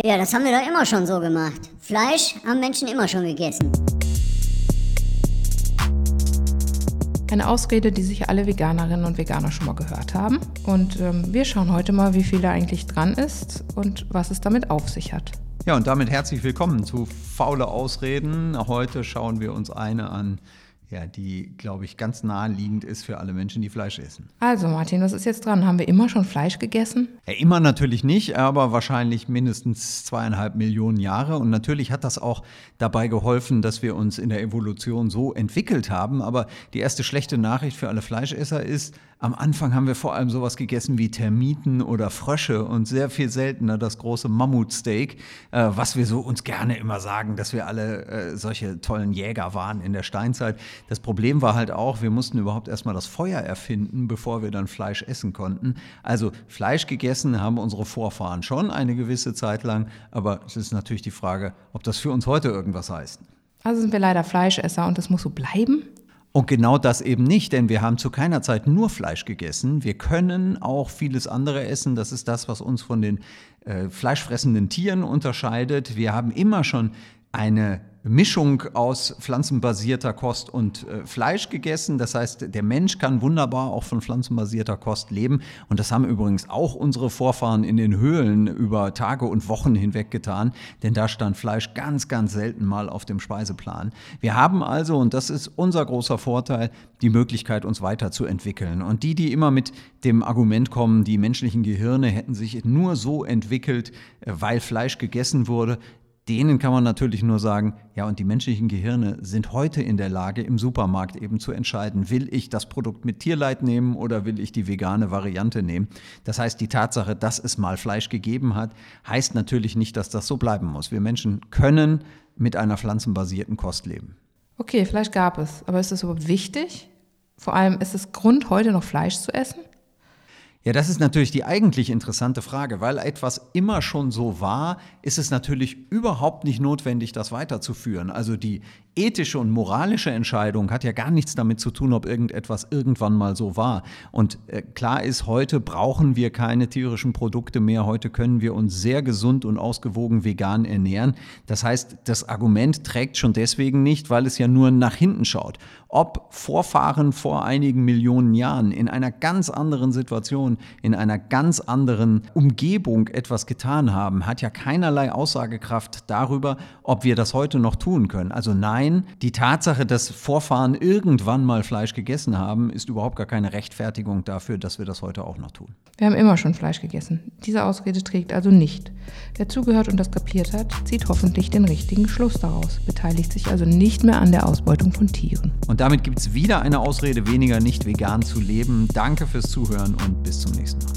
Ja, das haben wir doch immer schon so gemacht. Fleisch haben Menschen immer schon gegessen. Eine Ausrede, die sich alle Veganerinnen und Veganer schon mal gehört haben. Und ähm, wir schauen heute mal, wie viel da eigentlich dran ist und was es damit auf sich hat. Ja, und damit herzlich willkommen zu Faule Ausreden. Heute schauen wir uns eine an, ja, die, glaube ich, ganz naheliegend ist für alle Menschen, die Fleisch essen. Also Martin, was ist jetzt dran? Haben wir immer schon Fleisch gegessen? Ja, immer natürlich nicht, aber wahrscheinlich mindestens zweieinhalb Millionen Jahre. Und natürlich hat das auch dabei geholfen, dass wir uns in der Evolution so entwickelt haben. Aber die erste schlechte Nachricht für alle Fleischesser ist, am Anfang haben wir vor allem sowas gegessen wie Termiten oder Frösche und sehr viel seltener das große Mammutsteak, äh, was wir so uns gerne immer sagen, dass wir alle äh, solche tollen Jäger waren in der Steinzeit. Das Problem war halt auch, wir mussten überhaupt erstmal das Feuer erfinden, bevor wir dann Fleisch essen konnten. Also Fleisch gegessen haben unsere Vorfahren schon eine gewisse Zeit lang, aber es ist natürlich die Frage, ob das für uns heute irgendwas heißt. Also sind wir leider Fleischesser und das muss so bleiben? Und genau das eben nicht, denn wir haben zu keiner Zeit nur Fleisch gegessen. Wir können auch vieles andere essen. Das ist das, was uns von den äh, fleischfressenden Tieren unterscheidet. Wir haben immer schon eine Mischung aus pflanzenbasierter Kost und äh, Fleisch gegessen. Das heißt, der Mensch kann wunderbar auch von pflanzenbasierter Kost leben. Und das haben übrigens auch unsere Vorfahren in den Höhlen über Tage und Wochen hinweg getan, denn da stand Fleisch ganz, ganz selten mal auf dem Speiseplan. Wir haben also, und das ist unser großer Vorteil, die Möglichkeit, uns weiterzuentwickeln. Und die, die immer mit dem Argument kommen, die menschlichen Gehirne hätten sich nur so entwickelt, äh, weil Fleisch gegessen wurde, denen kann man natürlich nur sagen, ja, und die menschlichen Gehirne sind heute in der Lage, im Supermarkt eben zu entscheiden, will ich das Produkt mit Tierleid nehmen oder will ich die vegane Variante nehmen. Das heißt, die Tatsache, dass es mal Fleisch gegeben hat, heißt natürlich nicht, dass das so bleiben muss. Wir Menschen können mit einer pflanzenbasierten Kost leben. Okay, Fleisch gab es, aber ist das überhaupt wichtig? Vor allem, ist es Grund, heute noch Fleisch zu essen? Ja, das ist natürlich die eigentlich interessante Frage, weil etwas immer schon so war, ist es natürlich überhaupt nicht notwendig, das weiterzuführen. Also die ethische und moralische Entscheidung hat ja gar nichts damit zu tun, ob irgendetwas irgendwann mal so war. Und äh, klar ist, heute brauchen wir keine tierischen Produkte mehr. Heute können wir uns sehr gesund und ausgewogen vegan ernähren. Das heißt, das Argument trägt schon deswegen nicht, weil es ja nur nach hinten schaut. Ob Vorfahren vor einigen Millionen Jahren in einer ganz anderen Situation, in einer ganz anderen Umgebung etwas getan haben, hat ja keinerlei Aussagekraft darüber, ob wir das heute noch tun können. Also nein, Nein, die Tatsache, dass Vorfahren irgendwann mal Fleisch gegessen haben, ist überhaupt gar keine Rechtfertigung dafür, dass wir das heute auch noch tun. Wir haben immer schon Fleisch gegessen. Diese Ausrede trägt also nicht. Wer zugehört und das kapiert hat, zieht hoffentlich den richtigen Schluss daraus, beteiligt sich also nicht mehr an der Ausbeutung von Tieren. Und damit gibt es wieder eine Ausrede weniger, nicht vegan zu leben. Danke fürs Zuhören und bis zum nächsten Mal.